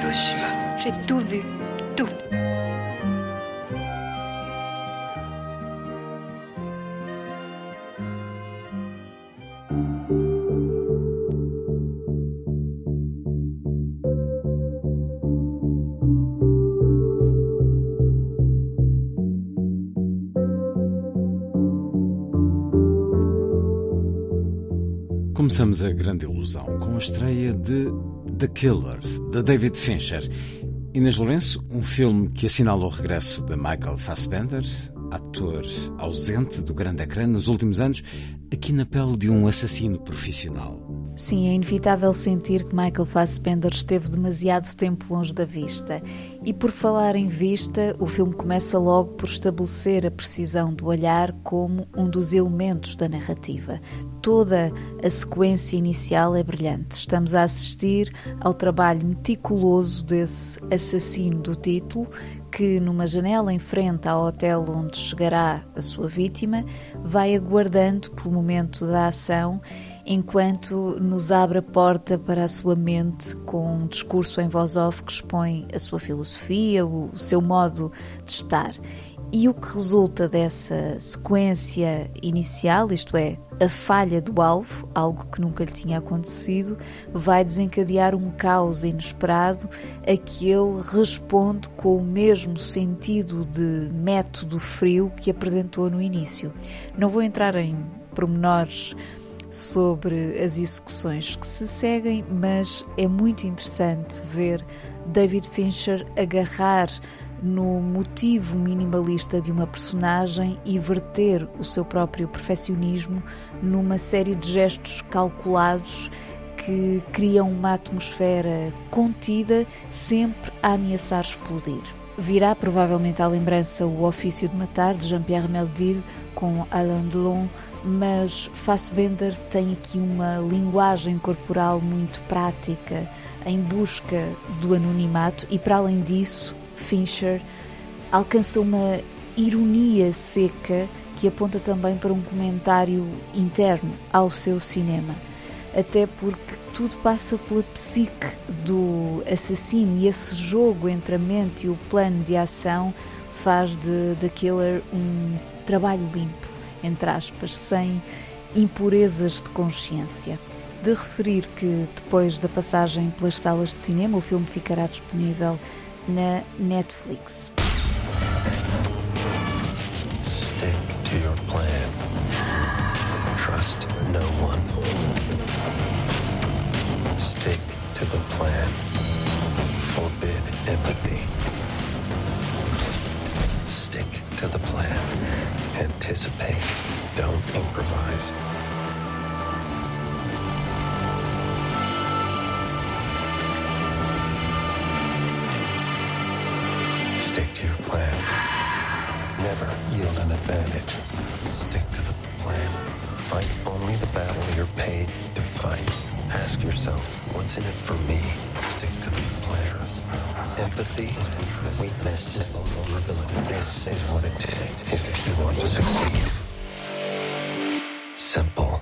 Hiroshima. J'ai tout vu. Tout. Começamos a grande ilusão com a estreia de The Killer, de David Fincher. Inês Lourenço, um filme que assinala o regresso de Michael Fassbender, ator ausente do grande ecrã nos últimos anos, aqui na pele de um assassino profissional. Sim, é inevitável sentir que Michael Fassbender esteve demasiado tempo longe da vista. E por falar em vista, o filme começa logo por estabelecer a precisão do olhar como um dos elementos da narrativa. Toda a sequência inicial é brilhante. Estamos a assistir ao trabalho meticuloso desse assassino do título que, numa janela em frente ao hotel onde chegará a sua vítima, vai aguardando pelo momento da ação enquanto nos abre a porta para a sua mente com um discurso em voz off que expõe a sua filosofia, o seu modo de estar. E o que resulta dessa sequência inicial, isto é, a falha do alvo, algo que nunca lhe tinha acontecido, vai desencadear um caos inesperado a que ele responde com o mesmo sentido de método frio que apresentou no início. Não vou entrar em pormenores sobre as execuções que se seguem, mas é muito interessante ver David Fincher agarrar no motivo minimalista de uma personagem e verter o seu próprio perfeccionismo numa série de gestos calculados que criam uma atmosfera contida, sempre a ameaçar explodir. Virá provavelmente à lembrança o Ofício de Matar de Jean-Pierre Melville com Alain Delon, mas Fassbender tem aqui uma linguagem corporal muito prática em busca do anonimato e para além disso, Fincher alcança uma ironia seca que aponta também para um comentário interno ao seu cinema. Até porque tudo passa pela psique do assassino e esse jogo entre a mente e o plano de ação faz de The Killer um trabalho limpo, entre aspas, sem impurezas de consciência. De referir que depois da passagem pelas salas de cinema, o filme ficará disponível na Netflix. To the plan. Forbid empathy. Stick to the plan. Anticipate. Don't improvise. Stick to your plan. Never yield an advantage. Stick to the plan. Fight only the battle you're paid to fight. Ask yourself, what's in it for me? Stick to the plan. Empathy, weakness, vulnerability. This is what it takes if you want to succeed. Simple.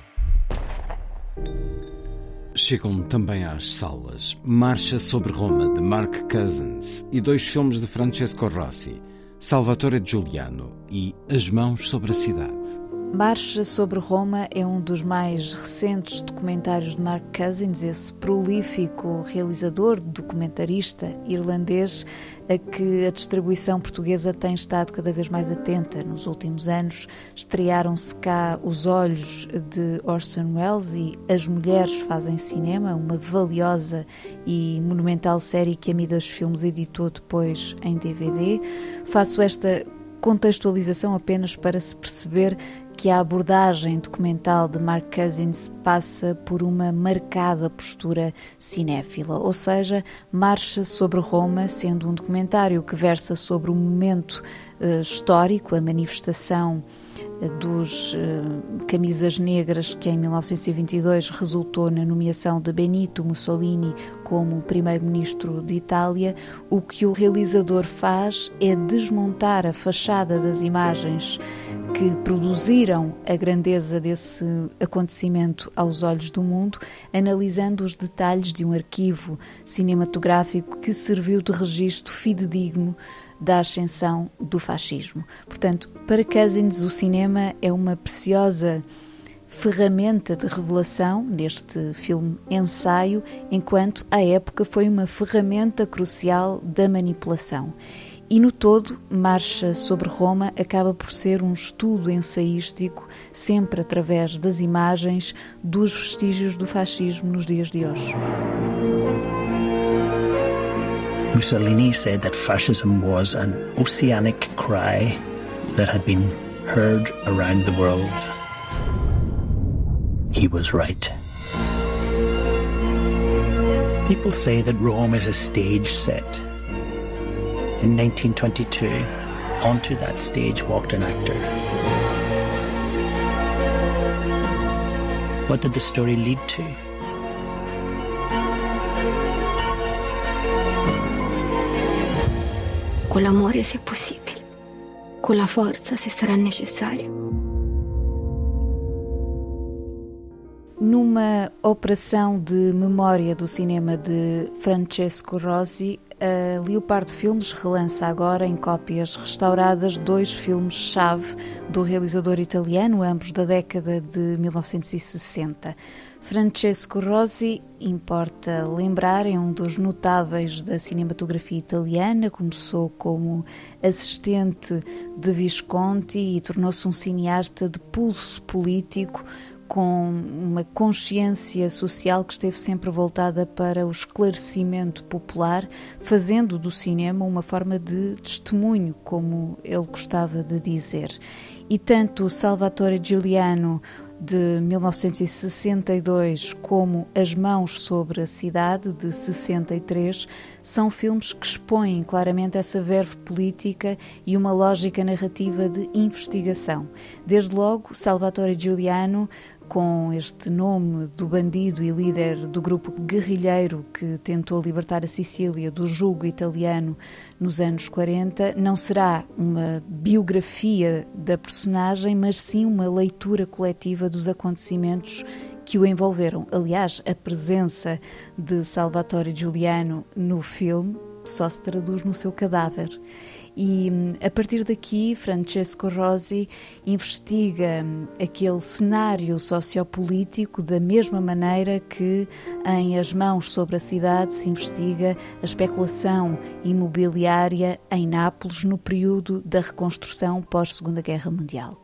Chegam também às salas Marcha sobre Roma, de Mark Cousins, e dois filmes de Francesco Rossi, Salvatore Giuliano e As Mãos sobre a Cidade. Marcha sobre Roma é um dos mais recentes documentários de Mark Cousins, esse prolífico realizador, documentarista irlandês, a que a distribuição portuguesa tem estado cada vez mais atenta. Nos últimos anos estrearam-se cá Os Olhos de Orson Welles e As Mulheres Fazem Cinema, uma valiosa e monumental série que a Midas Filmes editou depois em DVD. Faço esta contextualização apenas para se perceber que a abordagem documental de Mark Cousins passa por uma marcada postura cinéfila, ou seja, marcha sobre Roma, sendo um documentário que versa sobre um momento uh, histórico, a manifestação dos uh, camisas negras que em 1922 resultou na nomeação de Benito Mussolini como primeiro-ministro de Itália, o que o realizador faz é desmontar a fachada das imagens que produziram a grandeza desse acontecimento aos olhos do mundo, analisando os detalhes de um arquivo cinematográfico que serviu de registro fidedigno da ascensão do fascismo. Portanto, para Cousins, o cinema é uma preciosa ferramenta de revelação neste filme ensaio, enquanto à época foi uma ferramenta crucial da manipulação. E no todo, Marcha sobre Roma acaba por ser um estudo ensaístico, sempre através das imagens, dos vestígios do fascismo nos dias de hoje. Mussolini said that fascism was an oceanic cry that had been heard around the world. He was right. People say that Rome is a stage set. In 1922, onto that stage walked an actor. What did the story lead to? Con l'amore se possibile, con la forza se sarà necessario. Numa operação de memória do cinema de Francesco Rosi, a Leopardo Filmes relança agora em cópias restauradas dois filmes-chave do realizador italiano, ambos da década de 1960. Francesco Rosi, importa lembrar, é um dos notáveis da cinematografia italiana. Começou como assistente de Visconti e tornou-se um cineasta de pulso político com uma consciência social que esteve sempre voltada para o esclarecimento popular, fazendo do cinema uma forma de testemunho, como ele gostava de dizer. E tanto Salvatore Giuliano de 1962, como As Mãos sobre a Cidade, de 63, são filmes que expõem claramente essa verve política e uma lógica narrativa de investigação. Desde logo, Salvatore Giuliano com este nome do bandido e líder do grupo guerrilheiro que tentou libertar a Sicília do jugo italiano nos anos 40, não será uma biografia da personagem, mas sim uma leitura coletiva dos acontecimentos que o envolveram. Aliás, a presença de Salvatore Giuliano no filme só se traduz no seu cadáver. E hum, a partir daqui, Francesco Rosi investiga hum, aquele cenário sociopolítico da mesma maneira que em As Mãos sobre a Cidade se investiga a especulação imobiliária em Nápoles no período da reconstrução pós-Segunda Guerra Mundial.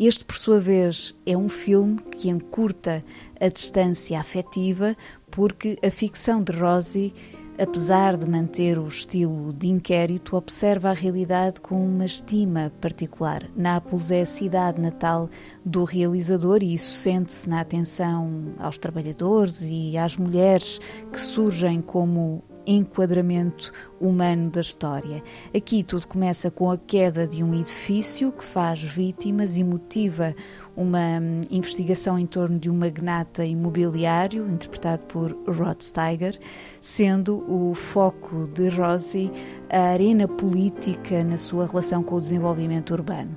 Este, por sua vez, é um filme que encurta a distância afetiva, porque a ficção de Rosi apesar de manter o estilo de inquérito, observa a realidade com uma estima particular. Nápoles é a cidade natal do realizador e isso sente-se na atenção aos trabalhadores e às mulheres que surgem como enquadramento humano da história. Aqui tudo começa com a queda de um edifício que faz vítimas e motiva uma hum, investigação em torno de um magnata imobiliário, interpretado por Rod Steiger, sendo o foco de Rosie a arena política na sua relação com o desenvolvimento urbano.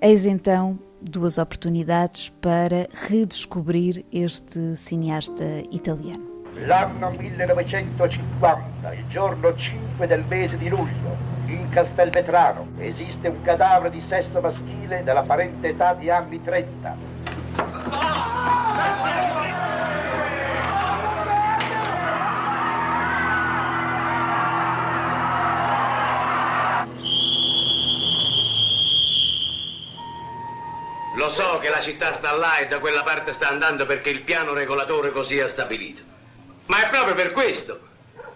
Eis então duas oportunidades para redescobrir este cineasta italiano. L'anno 1950, il giorno 5 del mese di luglio, in Castelvetrano esiste un cadavere di sesso maschile della parente età di anni 30. Lo so che la città sta là e da quella parte sta andando perché il piano regolatore così ha stabilito. Ma è proprio per questo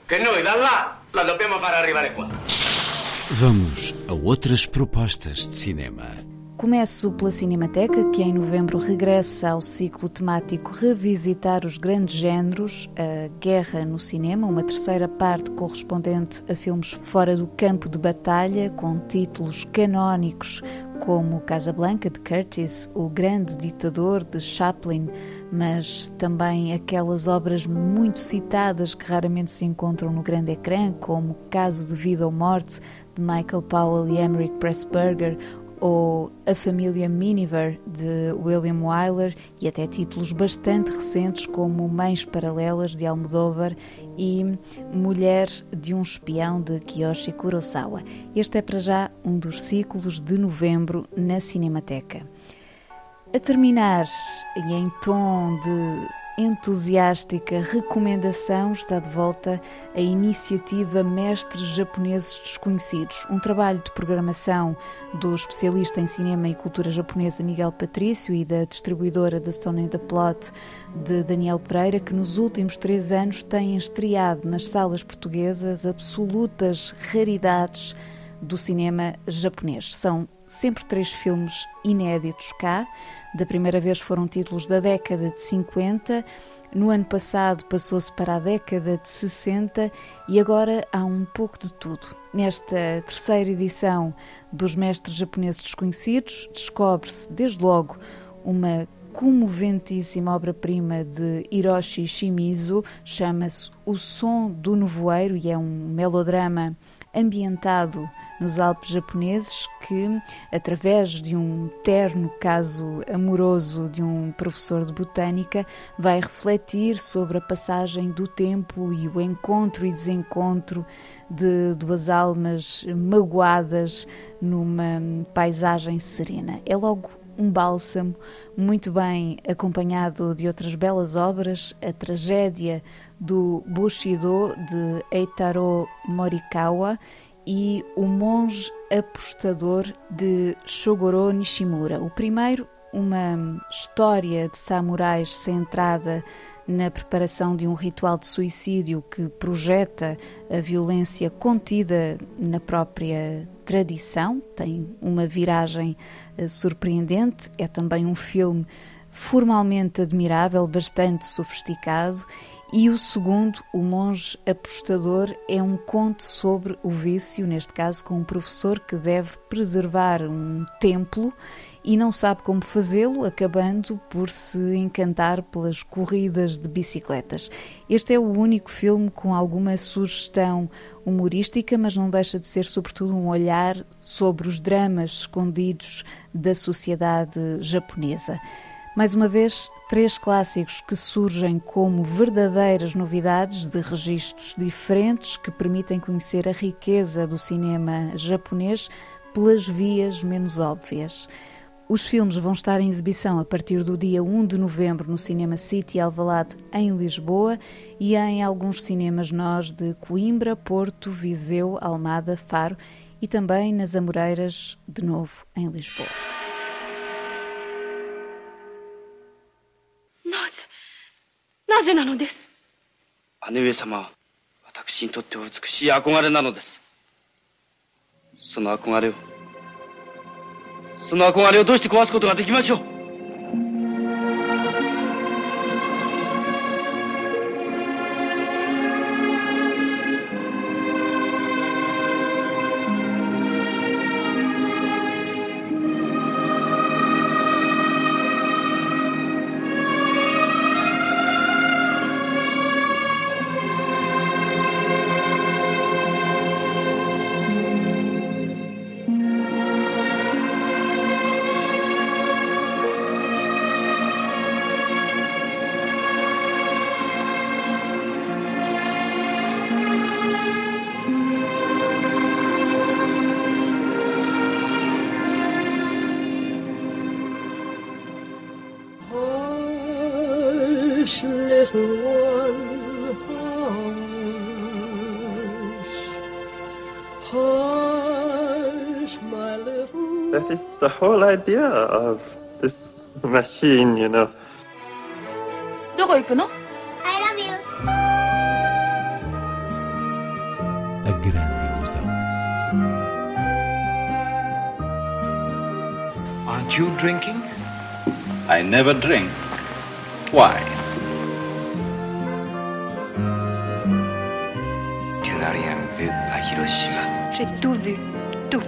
che noi da là la dobbiamo far arrivare qua. Vamos a outras propostas de cinema. Começo pela Cinemateca, que em novembro regressa ao ciclo temático Revisitar os Grandes Géneros, a Guerra no Cinema, uma terceira parte correspondente a filmes fora do campo de batalha, com títulos canónicos como Casablanca de Curtis, O Grande Ditador de Chaplin, mas também aquelas obras muito citadas que raramente se encontram no grande ecrã, como Caso de Vida ou Morte de Michael Powell e Emmerich Pressburger ou A Família Miniver de William Wyler e até títulos bastante recentes como Mães Paralelas de Almodóvar e Mulher de um Espião de Kiyoshi Kurosawa. Este é para já um dos ciclos de novembro na Cinemateca. A terminar, e em tom de entusiástica recomendação está de volta a iniciativa Mestres Japoneses Desconhecidos, um trabalho de programação do especialista em cinema e cultura japonesa Miguel Patrício e da distribuidora da Stone and the Plot de Daniel Pereira, que nos últimos três anos têm estreado nas salas portuguesas absolutas raridades do cinema japonês. São sempre três filmes inéditos cá. Da primeira vez foram títulos da década de 50, no ano passado passou-se para a década de 60 e agora há um pouco de tudo. Nesta terceira edição dos Mestres Japoneses Desconhecidos, descobre-se desde logo uma comoventíssima obra-prima de Hiroshi Shimizu, chama-se O Som do Nevoeiro e é um melodrama ambientado nos Alpes japoneses que, através de um terno caso amoroso de um professor de botânica, vai refletir sobre a passagem do tempo e o encontro e desencontro de duas almas magoadas numa paisagem serena. É logo um bálsamo, muito bem acompanhado de outras belas obras, a tragédia do Bushido de Eitaro Morikawa e O Monge Apostador de Shogoro Nishimura. O primeiro, uma história de samurais centrada na preparação de um ritual de suicídio que projeta a violência contida na própria tradição, tem uma viragem eh, surpreendente, é também um filme formalmente admirável, bastante sofisticado e o segundo, O Monge Apostador, é um conto sobre o vício, neste caso com um professor que deve preservar um templo e não sabe como fazê-lo, acabando por se encantar pelas corridas de bicicletas. Este é o único filme com alguma sugestão humorística, mas não deixa de ser, sobretudo, um olhar sobre os dramas escondidos da sociedade japonesa. Mais uma vez, três clássicos que surgem como verdadeiras novidades de registros diferentes que permitem conhecer a riqueza do cinema japonês pelas vias menos óbvias. Os filmes vão estar em exibição a partir do dia 1 de novembro no Cinema City Alvalade, em Lisboa, e em alguns cinemas nós de Coimbra, Porto, Viseu, Almada, Faro e também nas Amoreiras, de novo, em Lisboa. なぜなのです姉上様は私にとっては美しい憧れなのですその憧れを その憧れをどうして壊すことができましょう？That is the whole idea of this machine, you know. I love you. A grand illusion. Aren't you drinking? I never drink. Why? J'ai tout vu. Tout.